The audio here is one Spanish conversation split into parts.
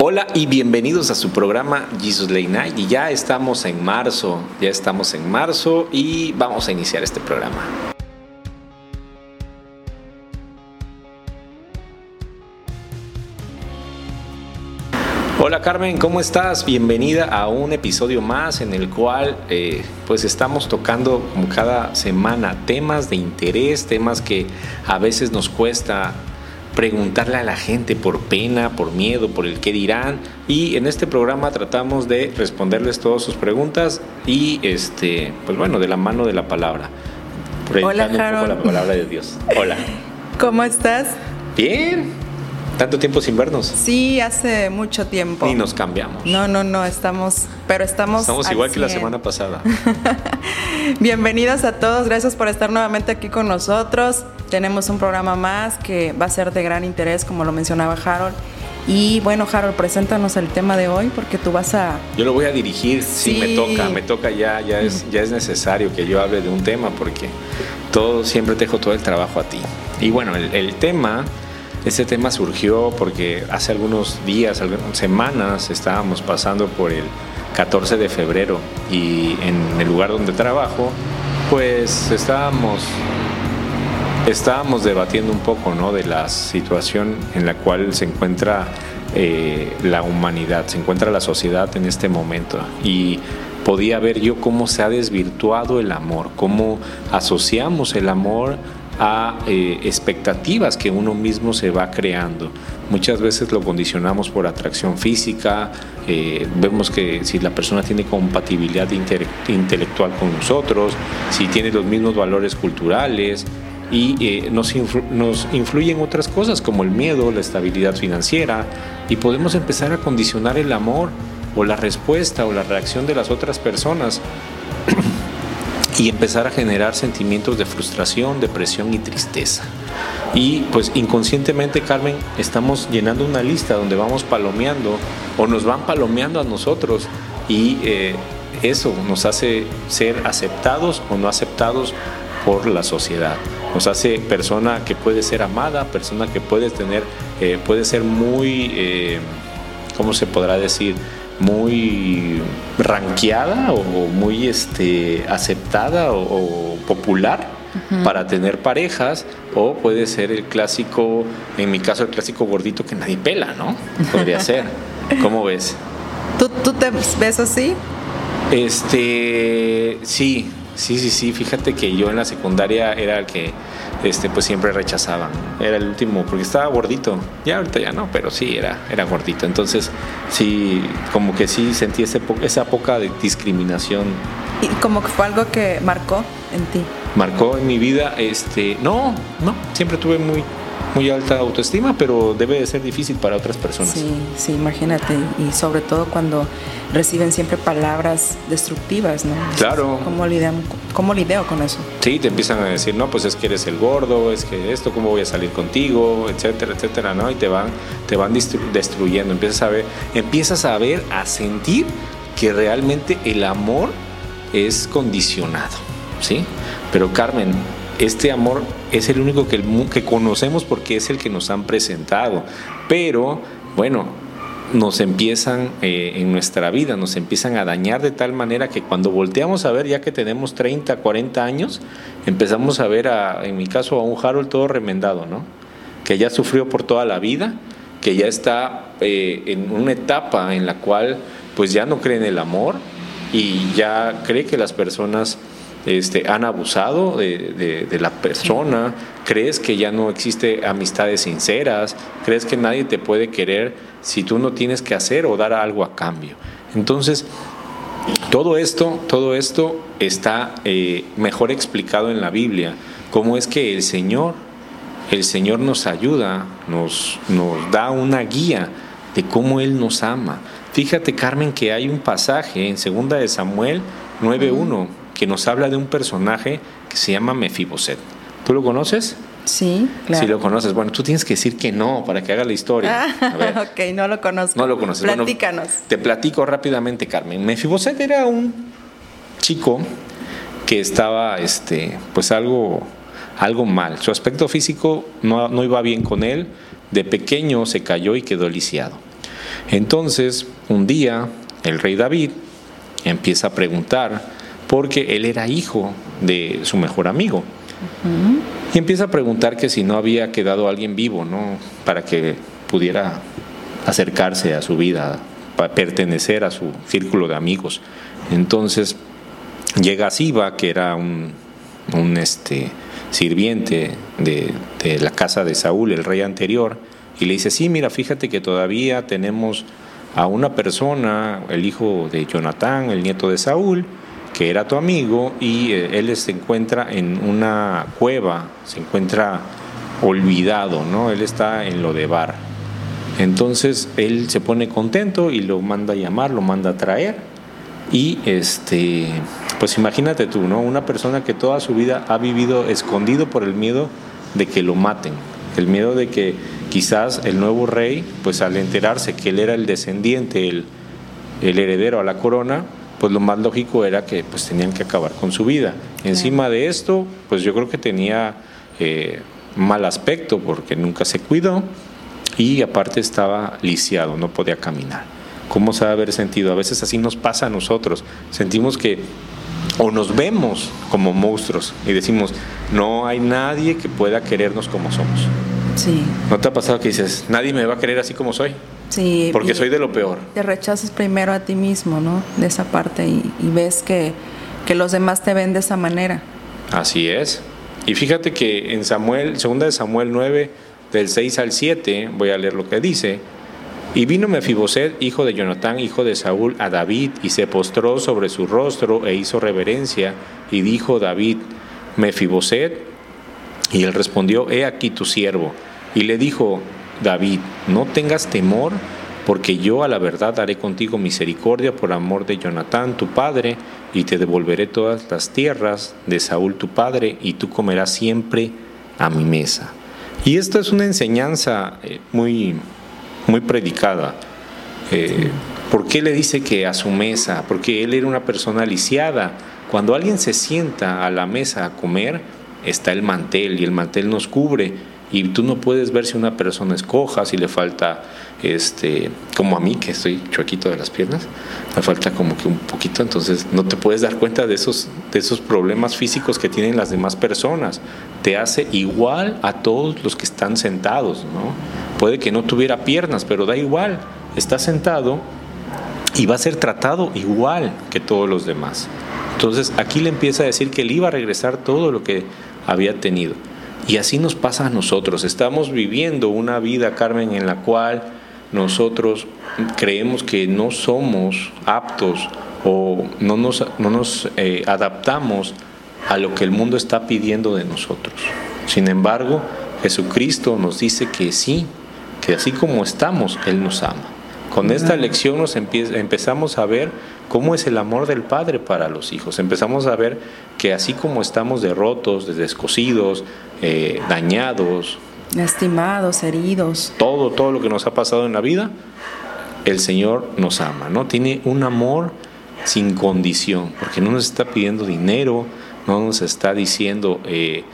Hola y bienvenidos a su programa Jesus Late Night. Y ya estamos en marzo, ya estamos en marzo y vamos a iniciar este programa. Hola Carmen, ¿cómo estás? Bienvenida a un episodio más en el cual eh, pues estamos tocando como cada semana temas de interés, temas que a veces nos cuesta preguntarle a la gente por pena, por miedo, por el qué dirán. Y en este programa tratamos de responderles todas sus preguntas y, este, pues bueno, de la mano de la palabra. Hola, un poco la palabra de Dios. Hola. ¿Cómo estás? Bien. ¿Tanto tiempo sin vernos? Sí, hace mucho tiempo. Y nos cambiamos. No, no, no, estamos, pero estamos. Estamos igual que la semana pasada. Bienvenidos a todos, gracias por estar nuevamente aquí con nosotros. Tenemos un programa más que va a ser de gran interés, como lo mencionaba Harold. Y bueno, Harold, preséntanos el tema de hoy porque tú vas a... Yo lo voy a dirigir, sí, me toca, me toca ya, ya es, ya es necesario que yo hable de un tema porque todo, siempre te dejo todo el trabajo a ti. Y bueno, el, el tema este tema surgió porque hace algunos días, algunas semanas, estábamos pasando por el 14 de febrero y en el lugar donde trabajo, pues estábamos, estábamos debatiendo un poco ¿no? de la situación en la cual se encuentra eh, la humanidad, se encuentra la sociedad en este momento. Y podía ver yo cómo se ha desvirtuado el amor, cómo asociamos el amor a eh, expectativas que uno mismo se va creando. Muchas veces lo condicionamos por atracción física, eh, vemos que si la persona tiene compatibilidad intelectual con nosotros, si tiene los mismos valores culturales y eh, nos, nos influyen otras cosas como el miedo, la estabilidad financiera y podemos empezar a condicionar el amor o la respuesta o la reacción de las otras personas y empezar a generar sentimientos de frustración, depresión y tristeza. Y pues inconscientemente, Carmen, estamos llenando una lista donde vamos palomeando o nos van palomeando a nosotros y eh, eso nos hace ser aceptados o no aceptados por la sociedad. Nos hace persona que puede ser amada, persona que puede tener, eh, puede ser muy, eh, ¿cómo se podrá decir? Muy ranqueada o muy este, aceptada o, popular para tener parejas o puede ser el clásico, en mi caso el clásico gordito que nadie pela, ¿no? Podría ser. ¿Cómo ves? ¿Tú, ¿Tú te ves así? Este, sí, sí, sí, sí. Fíjate que yo en la secundaria era el que este, pues siempre rechazaban. Era el último, porque estaba gordito. Ya ahorita ya no, pero sí, era, era gordito. Entonces, sí, como que sí sentí ese, esa poca de discriminación. ¿Y como que fue algo que marcó en ti? Marcó en mi vida, este, no, no, siempre tuve muy, muy alta autoestima, pero debe de ser difícil para otras personas. Sí, sí, imagínate, y sobre todo cuando reciben siempre palabras destructivas, ¿no? Claro. ¿Cómo lidio, ¿Cómo lidio con eso? Sí, te empiezan a decir, no, pues es que eres el gordo, es que esto, ¿cómo voy a salir contigo? Etcétera, etcétera, ¿no? Y te van, te van destruyendo, empiezas a ver, empiezas a ver, a sentir que realmente el amor es condicionado, ¿sí? Pero Carmen, este amor es el único que, que conocemos porque es el que nos han presentado. Pero, bueno, nos empiezan eh, en nuestra vida, nos empiezan a dañar de tal manera que cuando volteamos a ver, ya que tenemos 30, 40 años, empezamos a ver, a, en mi caso, a un Harold todo remendado, ¿no? Que ya sufrió por toda la vida, que ya está eh, en una etapa en la cual pues ya no cree en el amor y ya cree que las personas este, han abusado de, la persona, crees que ya no existe amistades sinceras, crees que nadie te puede querer si tú no tienes que hacer o dar algo a cambio. Entonces, todo esto, todo esto está eh, mejor explicado en la Biblia, cómo es que el Señor, el Señor nos ayuda, nos, nos da una guía de cómo Él nos ama. Fíjate, Carmen, que hay un pasaje en 2 de Samuel 9.1 que nos habla de un personaje que se llama Mefiboset. ¿Tú lo conoces? Sí, claro. Sí lo conoces. Bueno, tú tienes que decir que no para que haga la historia. Ah, ok, no lo conozco. No lo conoces. Platícanos. te platico rápidamente, Carmen. Mefiboset era un chico que estaba, este, pues algo, algo mal. Su aspecto físico no, no iba bien con él. De pequeño se cayó y quedó lisiado. Entonces, un día, el rey David empieza a preguntar, porque él era hijo de su mejor amigo. Y empieza a preguntar que si no había quedado alguien vivo, ¿no? Para que pudiera acercarse a su vida, para pertenecer a su círculo de amigos. Entonces llega Siba, que era un, un este, sirviente de, de, la casa de Saúl, el rey anterior, y le dice, sí, mira, fíjate que todavía tenemos a una persona, el hijo de Jonatán, el nieto de Saúl, que era tu amigo, y eh, él se encuentra en una cueva, se encuentra olvidado, ¿no? Él está en lo de bar. Entonces él se pone contento y lo manda a llamar, lo manda a traer. Y este, pues imagínate tú, ¿no? Una persona que toda su vida ha vivido escondido por el miedo de que lo maten, el miedo de que quizás el nuevo rey, pues al enterarse que él era el descendiente, el, el heredero a la corona, pues lo más lógico era que pues tenían que acabar con su vida. Encima de esto, pues yo creo que tenía eh, mal aspecto porque nunca se cuidó y aparte estaba lisiado, no podía caminar. ¿Cómo se va a haber sentido? A veces así nos pasa a nosotros. Sentimos que o nos vemos como monstruos y decimos, no hay nadie que pueda querernos como somos. Sí. ¿No te ha pasado que dices, nadie me va a querer así como soy? Sí. Porque soy de lo peor. Te rechazas primero a ti mismo, ¿no? De esa parte y, y ves que, que, los demás te ven de esa manera. Así es. Y fíjate que en Samuel, segunda de Samuel 9, del 6 al 7, voy a leer lo que dice. Y vino Mefiboset, hijo de Jonatán, hijo de Saúl, a David, y se postró sobre su rostro e hizo reverencia, y dijo David, Mefiboset, y él respondió, he aquí tu siervo. Y le dijo David, no tengas temor, porque yo a la verdad haré contigo misericordia por amor de Jonatán, tu padre, y te devolveré todas las tierras de Saúl, tu padre, y tú comerás siempre a mi mesa. Y esto es una enseñanza muy muy predicada. Eh, ¿Por qué le dice que a su mesa? Porque él era una persona lisiada. Cuando alguien se sienta a la mesa a comer, está el mantel y el mantel nos cubre. Y tú no puedes ver si una persona es coja, si le falta, este, como a mí que estoy chuequito de las piernas, me falta como que un poquito, entonces no te puedes dar cuenta de esos, de esos problemas físicos que tienen las demás personas. Te hace igual a todos los que están sentados, ¿no? Puede que no tuviera piernas, pero da igual, está sentado y va a ser tratado igual que todos los demás. Entonces aquí le empieza a decir que él iba a regresar todo lo que había tenido. Y así nos pasa a nosotros. Estamos viviendo una vida, Carmen, en la cual nosotros creemos que no somos aptos o no nos, no nos eh, adaptamos a lo que el mundo está pidiendo de nosotros. Sin embargo, Jesucristo nos dice que sí, que así como estamos, Él nos ama. Con esta lección nos empezamos a ver cómo es el amor del Padre para los hijos. Empezamos a ver que así como estamos derrotos, descosidos, eh, dañados, lastimados, heridos, todo, todo lo que nos ha pasado en la vida, el Señor nos ama, ¿no? Tiene un amor sin condición, porque no nos está pidiendo dinero, no nos está diciendo eh,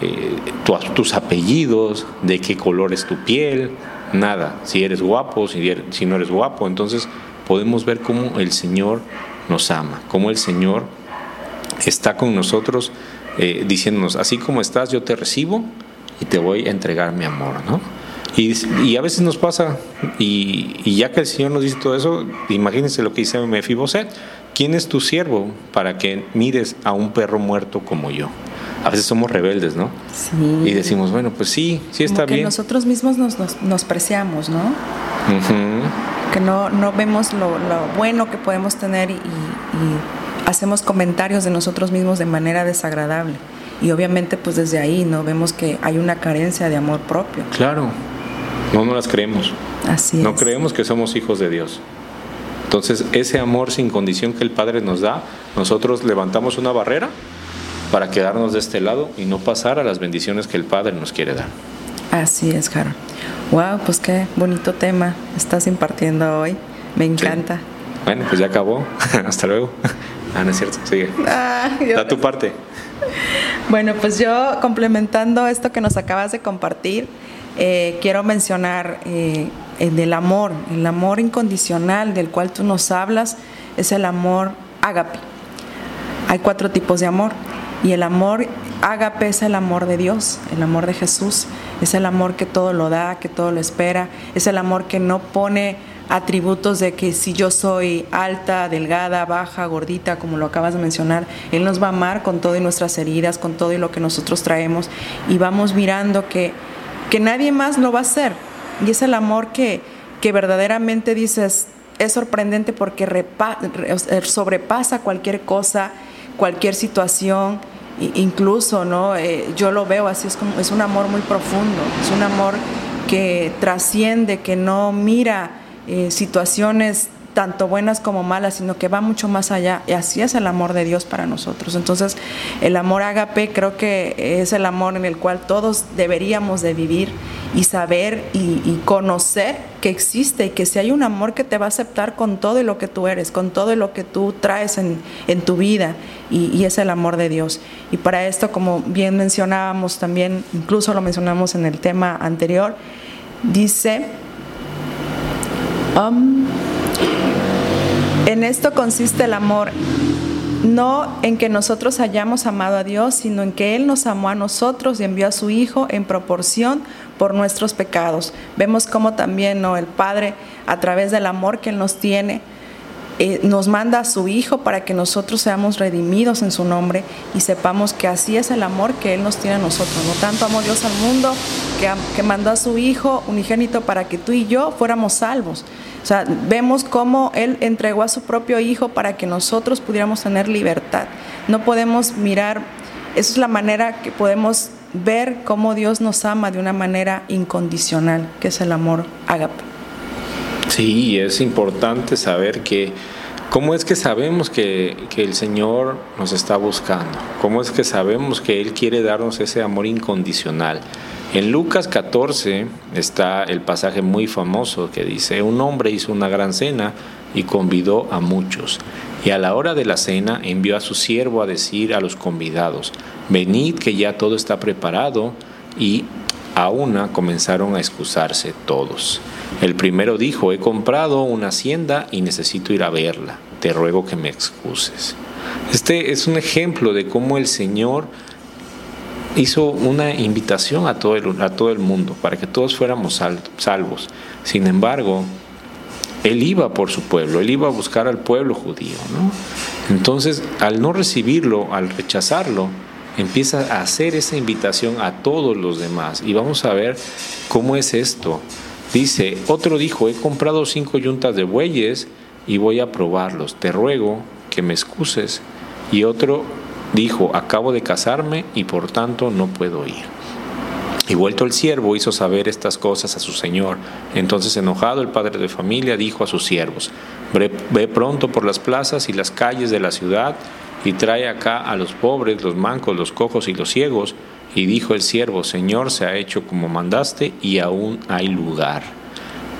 eh, tu, tus apellidos, de qué color es tu piel, nada, si eres guapo, si, er, si no eres guapo, entonces podemos ver cómo el Señor nos ama, cómo el Señor está con nosotros eh, diciéndonos, así como estás, yo te recibo y te voy a entregar mi amor, ¿no? Y, y a veces nos pasa, y, y, ya que el Señor nos dice todo eso, imagínense lo que dice Mefiboset, ¿quién es tu siervo para que mires a un perro muerto como yo? A veces somos rebeldes, ¿no? Sí. Y decimos, bueno, pues sí, sí está Como que bien. nosotros mismos nos, nos, nos preciamos, ¿no? Ujú. Que no, no vemos lo, lo bueno que podemos tener y, y hacemos comentarios de nosotros mismos de manera desagradable. Y obviamente pues desde ahí no vemos que hay una carencia de amor propio. Claro, no nos las creemos. Así No es. creemos que somos hijos de Dios. Entonces, ese amor sin condición que el Padre nos da, nosotros levantamos una barrera para quedarnos de este lado y no pasar a las bendiciones que el Padre nos quiere dar. Así es, Harold. Wow, pues qué bonito tema estás impartiendo hoy. Me encanta. Bueno, pues ya acabó. Hasta luego. Ah, no es cierto. Sigue. Ah, Da tu parte. Bueno, pues yo complementando esto que nos acabas de compartir, eh, quiero mencionar eh, del amor, el amor incondicional del cual tú nos hablas es el amor ágape. Hay cuatro tipos de amor y el amor ágape es el amor de Dios, el amor de Jesús, es el amor que todo lo da, que todo lo espera, es el amor que no pone atributos de que si yo soy alta, delgada, baja, gordita, como lo acabas de mencionar, Él nos va a amar con todo y nuestras heridas, con todo y lo que nosotros traemos. Y vamos mirando que, que nadie más lo va a hacer. Y es el amor que, que verdaderamente dices, es sorprendente porque sobrepasa cualquier cosa, cualquier situación, incluso, ¿no? Eh, yo lo veo así, es, como, es un amor muy profundo, es un amor que trasciende, que no mira eh, situaciones tanto buenas como malas, sino que va mucho más allá. Y así es el amor de Dios para nosotros. Entonces, el amor ágape creo que es el amor en el cual todos deberíamos de vivir y saber y, conocer que existe y que si hay un amor que te va a aceptar con todo lo que tú eres, con todo lo que tú traes en, tu vida y, y, es el amor de Dios. Y para esto, como bien mencionábamos también, incluso lo mencionamos en el tema anterior, dice... Um, en esto consiste el amor, no en que nosotros hayamos amado a Dios, sino en que Él nos amó a nosotros y envió a su Hijo en proporción por nuestros pecados. Vemos cómo también ¿no? el Padre, a través del amor que Él nos tiene, eh, nos manda a su Hijo para que nosotros seamos redimidos en su nombre y sepamos que así es el amor que Él nos tiene a nosotros. No tanto amó Dios al mundo que, mandó a su Hijo unigénito para que tú y yo fuéramos salvos. O sea, vemos cómo Él entregó a su propio Hijo para que nosotros pudiéramos tener libertad. No podemos mirar, esa es la manera que podemos ver cómo Dios nos ama de una manera incondicional, que es el amor ágape. Sí, es importante saber que, ¿cómo es que sabemos que, que el Señor nos está buscando? ¿Cómo es que sabemos que Él quiere darnos ese amor incondicional? En Lucas 14 está el pasaje muy famoso que dice, un hombre hizo una gran cena y convidó a muchos. Y a la hora de la cena envió a su siervo a decir a los convidados, venid que ya todo está preparado. Y a una comenzaron a excusarse todos. El primero dijo, he comprado una hacienda y necesito ir a verla. Te ruego que me excuses. Este es un ejemplo de cómo el Señor hizo una invitación a todo el, a todo el mundo para que todos fuéramos salvos. Sin embargo, él iba por su pueblo, él iba a buscar al pueblo judío. Entonces, al no recibirlo, al rechazarlo, empieza a hacer esa invitación a todos los demás. Y vamos a ver cómo es esto. Dice, otro dijo, he comprado cinco yuntas de bueyes y voy a probarlos. Te ruego que me excuses. Y otro dijo, acabo de casarme y por tanto no puedo ir. Y vuelto el siervo hizo saber estas cosas a su señor. Entonces enojado el padre de familia dijo a sus siervos, ve pronto por las plazas y las calles de la ciudad y trae acá a los pobres, los mancos, los cojos y los ciegos. Y dijo el siervo, Señor, se ha hecho como mandaste y aún hay lugar.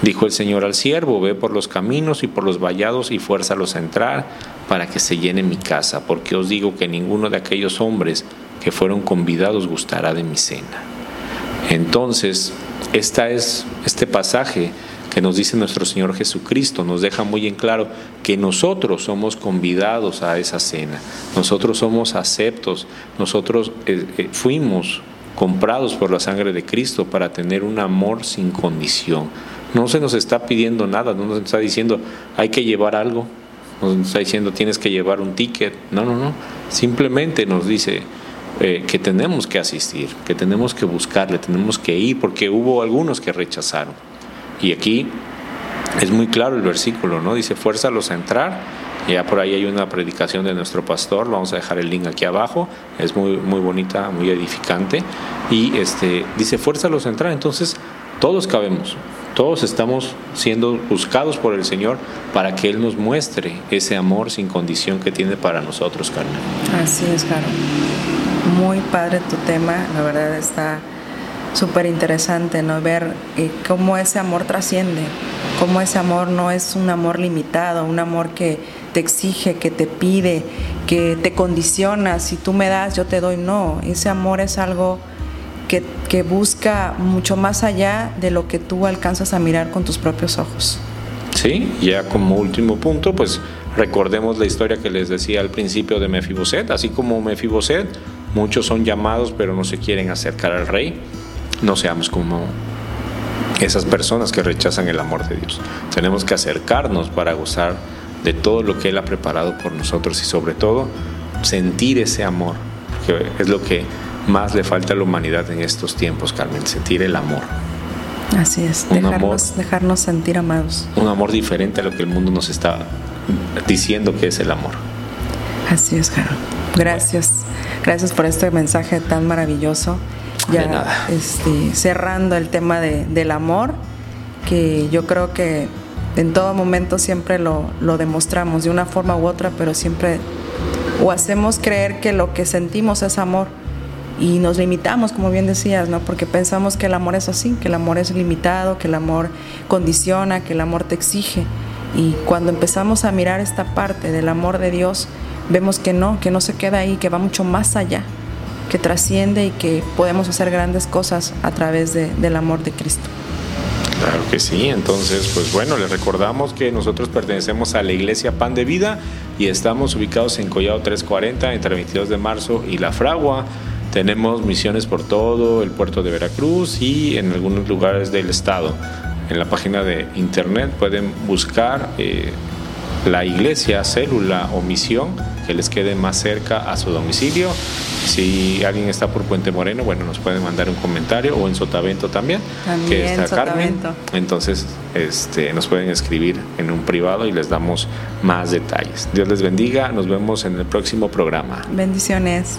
Dijo el Señor al siervo, ve por los caminos y por los vallados y fuérzalos a entrar para que se llene mi casa, porque os digo que ninguno de aquellos hombres que fueron convidados gustará de mi cena. Entonces, esta es este pasaje que nos dice nuestro Señor Jesucristo, nos deja muy en claro que nosotros somos convidados a esa cena, nosotros somos aceptos, nosotros eh, eh, fuimos comprados por la sangre de Cristo para tener un amor sin condición. No se nos está pidiendo nada, no nos está diciendo hay que llevar algo, nos está diciendo tienes que llevar un ticket. No, no, no. Simplemente nos dice eh, que tenemos que asistir, que tenemos que buscarle, tenemos que ir, porque hubo algunos que rechazaron. Y aquí es muy claro el versículo, ¿no? Dice, fuérzalos a entrar. Ya por ahí hay una predicación de nuestro pastor, vamos a dejar el link aquí abajo, es muy, muy bonita, muy edificante. Y este, dice, fuérzalos a entrar. Entonces, todos cabemos, todos estamos siendo buscados por el Señor para que Él nos muestre ese amor sin condición que tiene para nosotros, Carmen. Así es, Caro. Muy padre tu tema, la verdad está súper interesante, ¿no? Ver eh, cómo ese amor trasciende, cómo ese amor no es un amor limitado, un amor que te exige, que te pide, que te condiciona, si tú me das, yo te doy, no, ese amor es algo que, que busca mucho más allá de lo que tú alcanzas a mirar con tus propios ojos. Sí, ya como último punto, pues recordemos la historia que les decía al principio de Mefiboset, así como Mefiboset, muchos son llamados pero no se quieren acercar al rey, no seamos como esas personas que rechazan el amor de Dios. Tenemos que acercarnos para gozar de todo lo que Él ha preparado por nosotros y sobre todo sentir ese amor, que es lo que más le falta a la humanidad en estos tiempos, Carmen, sentir el amor. Así es, dejarnos, dejarnos sentir amados. Un amor diferente a lo que el mundo nos está diciendo que es el amor. Así es, Jaro. Gracias. Gracias por este mensaje tan maravilloso. Ya este, cerrando el tema de, del amor, que yo creo que en todo momento siempre lo, lo demostramos de una forma u otra, pero siempre o hacemos creer que lo que sentimos es amor y nos limitamos, como bien decías, ¿no? Porque pensamos que el amor es así, que el amor es limitado, que el amor condiciona, que el amor te exige. Y cuando empezamos a mirar esta parte del amor de Dios, vemos que no, que no se queda ahí, que va mucho más allá, que trasciende y que podemos hacer grandes cosas a través de, del amor de Cristo. Claro que sí, entonces pues bueno, les recordamos que nosotros pertenecemos a la iglesia Pan de Vida y estamos ubicados en Collado 340 entre 22 de marzo y La Fragua. Tenemos misiones por todo el puerto de Veracruz y en algunos lugares del estado. En la página de internet pueden buscar eh, la iglesia, célula o misión que les quede más cerca a su domicilio. Si alguien está por Puente Moreno, bueno, nos pueden mandar un comentario o en Sotavento también, que está Carmen. Entonces, este, nos pueden escribir en un privado y les damos más detalles. Dios les bendiga, nos vemos en el próximo programa. Bendiciones.